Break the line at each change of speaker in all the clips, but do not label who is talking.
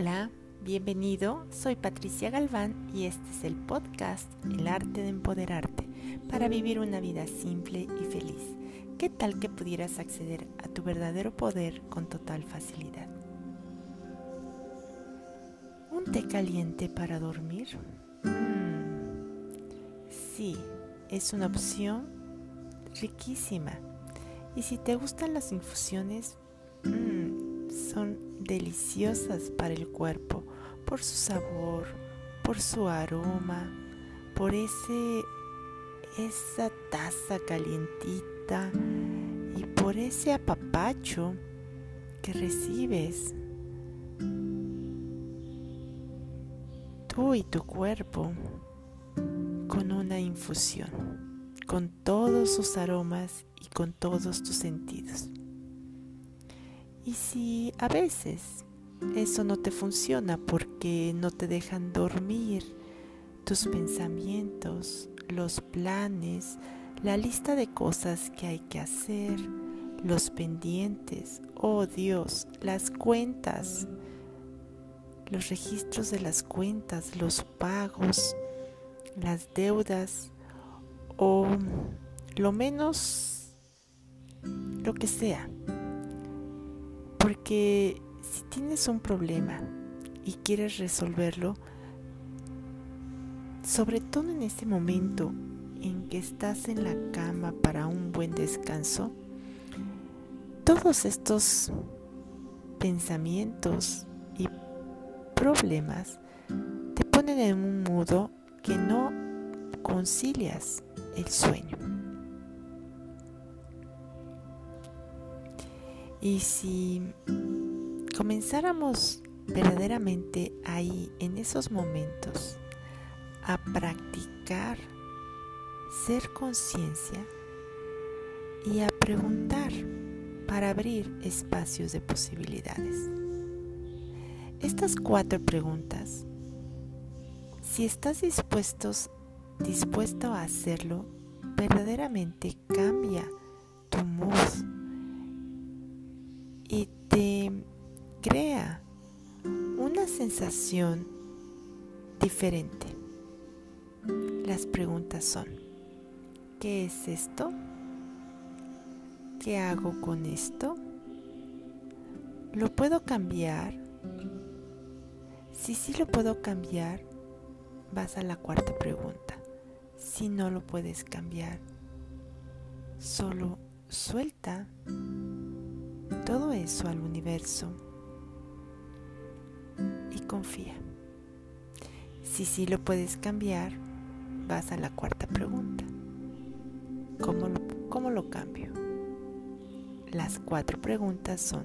Hola, bienvenido, soy Patricia Galván y este es el podcast El arte de empoderarte para vivir una vida simple y feliz. ¿Qué tal que pudieras acceder a tu verdadero poder con total facilidad? ¿Un té caliente para dormir? Mm, sí, es una opción riquísima. Y si te gustan las infusiones, mm, son deliciosas para el cuerpo por su sabor, por su aroma, por ese esa taza calientita y por ese apapacho que recibes tú y tu cuerpo con una infusión, con todos sus aromas y con todos tus sentidos. Y si a veces eso no te funciona porque no te dejan dormir, tus pensamientos, los planes, la lista de cosas que hay que hacer, los pendientes, oh Dios, las cuentas, los registros de las cuentas, los pagos, las deudas o lo menos lo que sea porque si tienes un problema y quieres resolverlo, sobre todo en este momento en que estás en la cama para un buen descanso, todos estos pensamientos y problemas te ponen en un modo que no concilias el sueño. Y si comenzáramos verdaderamente ahí, en esos momentos, a practicar ser conciencia y a preguntar para abrir espacios de posibilidades. Estas cuatro preguntas, si estás dispuestos, dispuesto a hacerlo, verdaderamente cambia tu mood y te crea una sensación diferente. Las preguntas son, ¿qué es esto? ¿Qué hago con esto? ¿Lo puedo cambiar? Si sí lo puedo cambiar, vas a la cuarta pregunta. Si no lo puedes cambiar, solo suelta todo eso al universo y confía. Si sí lo puedes cambiar, vas a la cuarta pregunta. ¿Cómo lo, cómo lo cambio? Las cuatro preguntas son,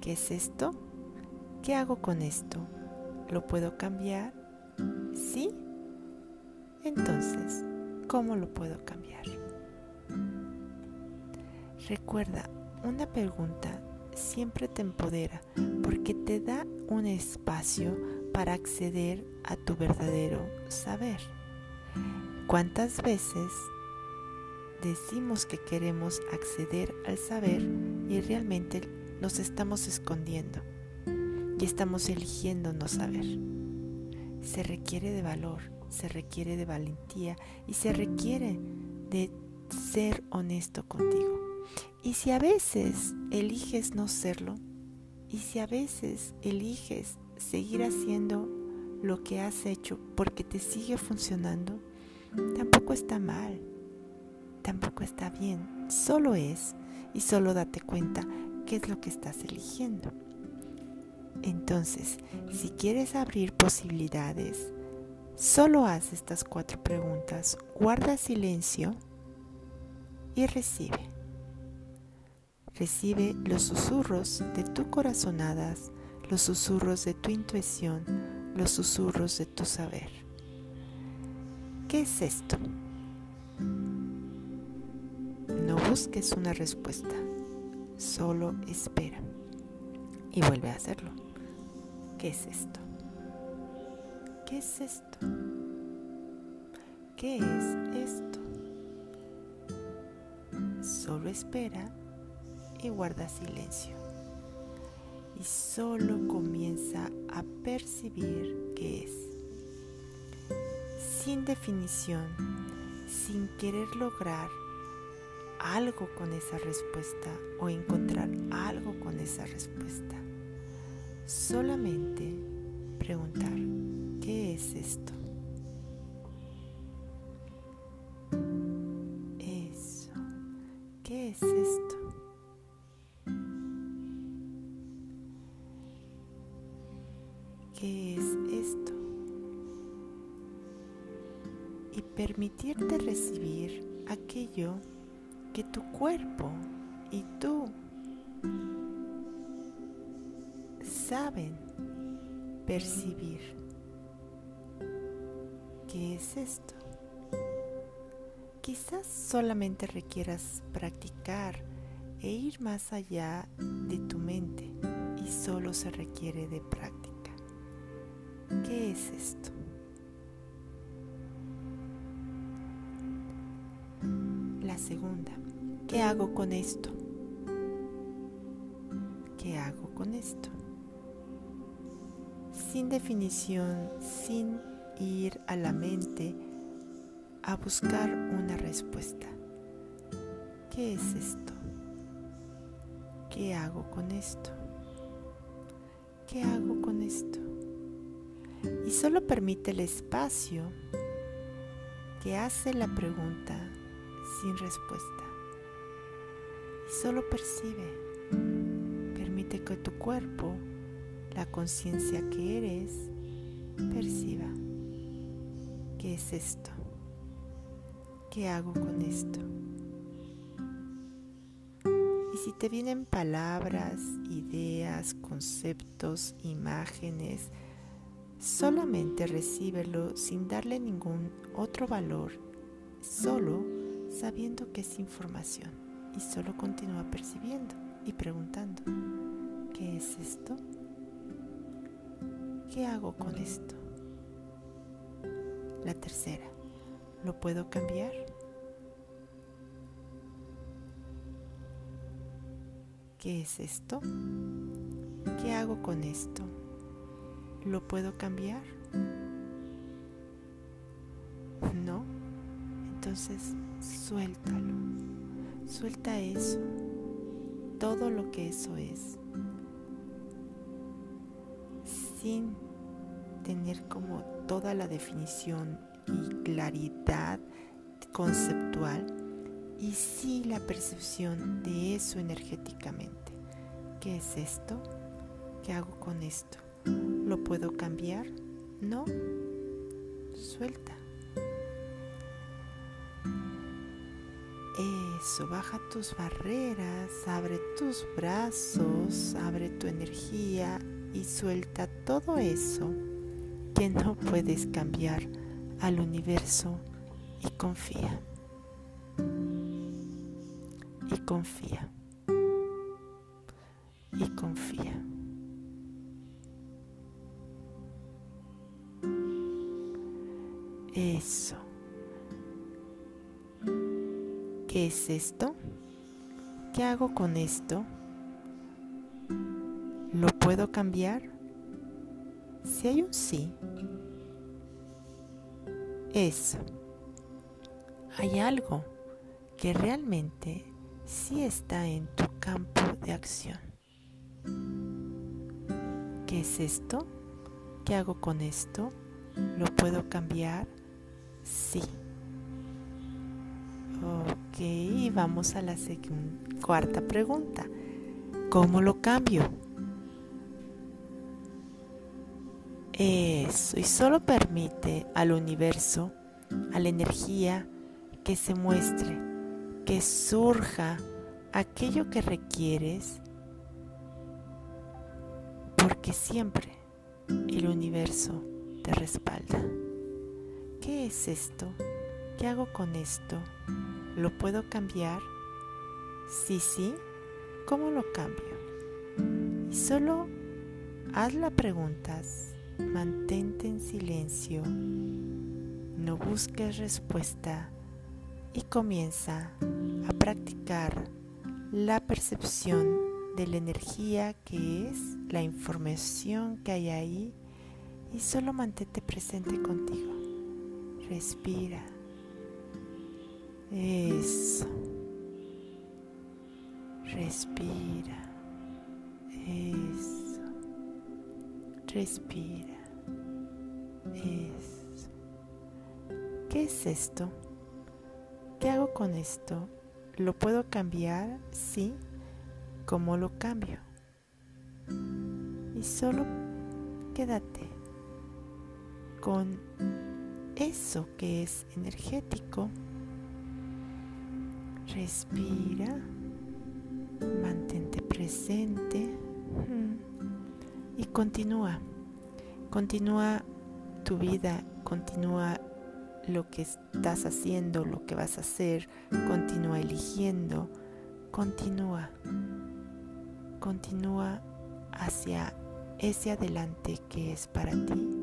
¿qué es esto? ¿Qué hago con esto? ¿Lo puedo cambiar? ¿Sí? Entonces, ¿cómo lo puedo cambiar? Recuerda, una pregunta siempre te empodera porque te da un espacio para acceder a tu verdadero saber. ¿Cuántas veces decimos que queremos acceder al saber y realmente nos estamos escondiendo y estamos eligiendo no saber? Se requiere de valor, se requiere de valentía y se requiere de ser honesto contigo. Y si a veces eliges no serlo, y si a veces eliges seguir haciendo lo que has hecho porque te sigue funcionando, tampoco está mal, tampoco está bien, solo es y solo date cuenta qué es lo que estás eligiendo. Entonces, si quieres abrir posibilidades, solo haz estas cuatro preguntas, guarda silencio y recibe. Recibe los susurros de tu corazonadas, los susurros de tu intuición, los susurros de tu saber. ¿Qué es esto? No busques una respuesta, solo espera y vuelve a hacerlo. ¿Qué es esto? ¿Qué es esto? ¿Qué es esto? Solo espera y guarda silencio. y solo comienza a percibir qué es. Sin definición, sin querer lograr algo con esa respuesta o encontrar algo con esa respuesta. Solamente preguntar, ¿qué es esto? Eso, ¿qué es esto? Permitirte recibir aquello que tu cuerpo y tú saben percibir. ¿Qué es esto? Quizás solamente requieras practicar e ir más allá de tu mente y solo se requiere de práctica. ¿Qué es esto? La segunda, ¿qué hago con esto? ¿Qué hago con esto? Sin definición, sin ir a la mente a buscar una respuesta. ¿Qué es esto? ¿Qué hago con esto? ¿Qué hago con esto? Y solo permite el espacio que hace la pregunta sin respuesta. Y solo percibe. Permite que tu cuerpo, la conciencia que eres, perciba. ¿Qué es esto? ¿Qué hago con esto? Y si te vienen palabras, ideas, conceptos, imágenes, solamente recíbelo sin darle ningún otro valor, solo sabiendo que es información y solo continúa percibiendo y preguntando, ¿qué es esto? ¿Qué hago con esto? La tercera, ¿lo puedo cambiar? ¿Qué es esto? ¿Qué hago con esto? ¿Lo puedo cambiar? Entonces suéltalo. Suelta eso. Todo lo que eso es. Sin tener como toda la definición y claridad conceptual y sí la percepción de eso energéticamente. ¿Qué es esto? ¿Qué hago con esto? ¿Lo puedo cambiar? No. Suelta. Eso, baja tus barreras, abre tus brazos, abre tu energía y suelta todo eso que no puedes cambiar al universo y confía y confía y confía. Eso. ¿Qué es esto? ¿Qué hago con esto? ¿Lo puedo cambiar? Si hay un sí, eso. Hay algo que realmente si está en tu campo de acción. ¿Qué es esto? ¿Qué hago con esto? ¿Lo puedo cambiar? Sí. Ok, vamos a la cuarta pregunta. ¿Cómo lo cambio? Eso, y solo permite al universo, a la energía, que se muestre que surja aquello que requieres, porque siempre el universo te respalda. ¿Qué es esto? ¿Qué hago con esto? ¿Lo puedo cambiar? Sí, sí. ¿Cómo lo cambio? Y solo haz las preguntas, mantente en silencio, no busques respuesta y comienza a practicar la percepción de la energía que es, la información que hay ahí y solo mantente presente contigo. Respira. Eso. Respira. Eso. Respira. Eso. ¿Qué es esto? ¿Qué hago con esto? ¿Lo puedo cambiar? Sí. ¿Cómo lo cambio? Y solo quédate con eso que es energético. Respira, mantente presente. Y continúa. Continúa tu vida, continúa lo que estás haciendo, lo que vas a hacer, continúa eligiendo, continúa, continúa hacia ese adelante que es para ti.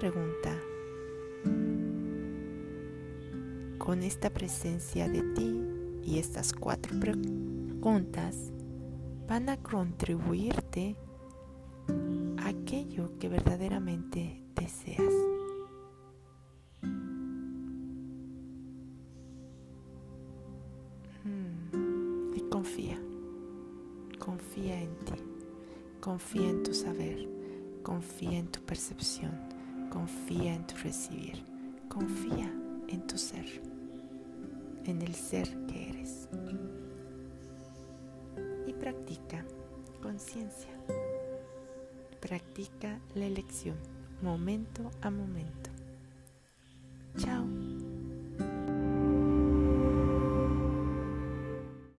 Pregunta con esta presencia de ti y estas cuatro preguntas van a contribuirte a aquello que verdaderamente deseas. Mm, y confía, confía en ti, confía en tu saber, confía en tu percepción, confía en tu recibir, confía en tu ser en el ser que eres. Y practica conciencia. Practica la elección momento a momento. Chao.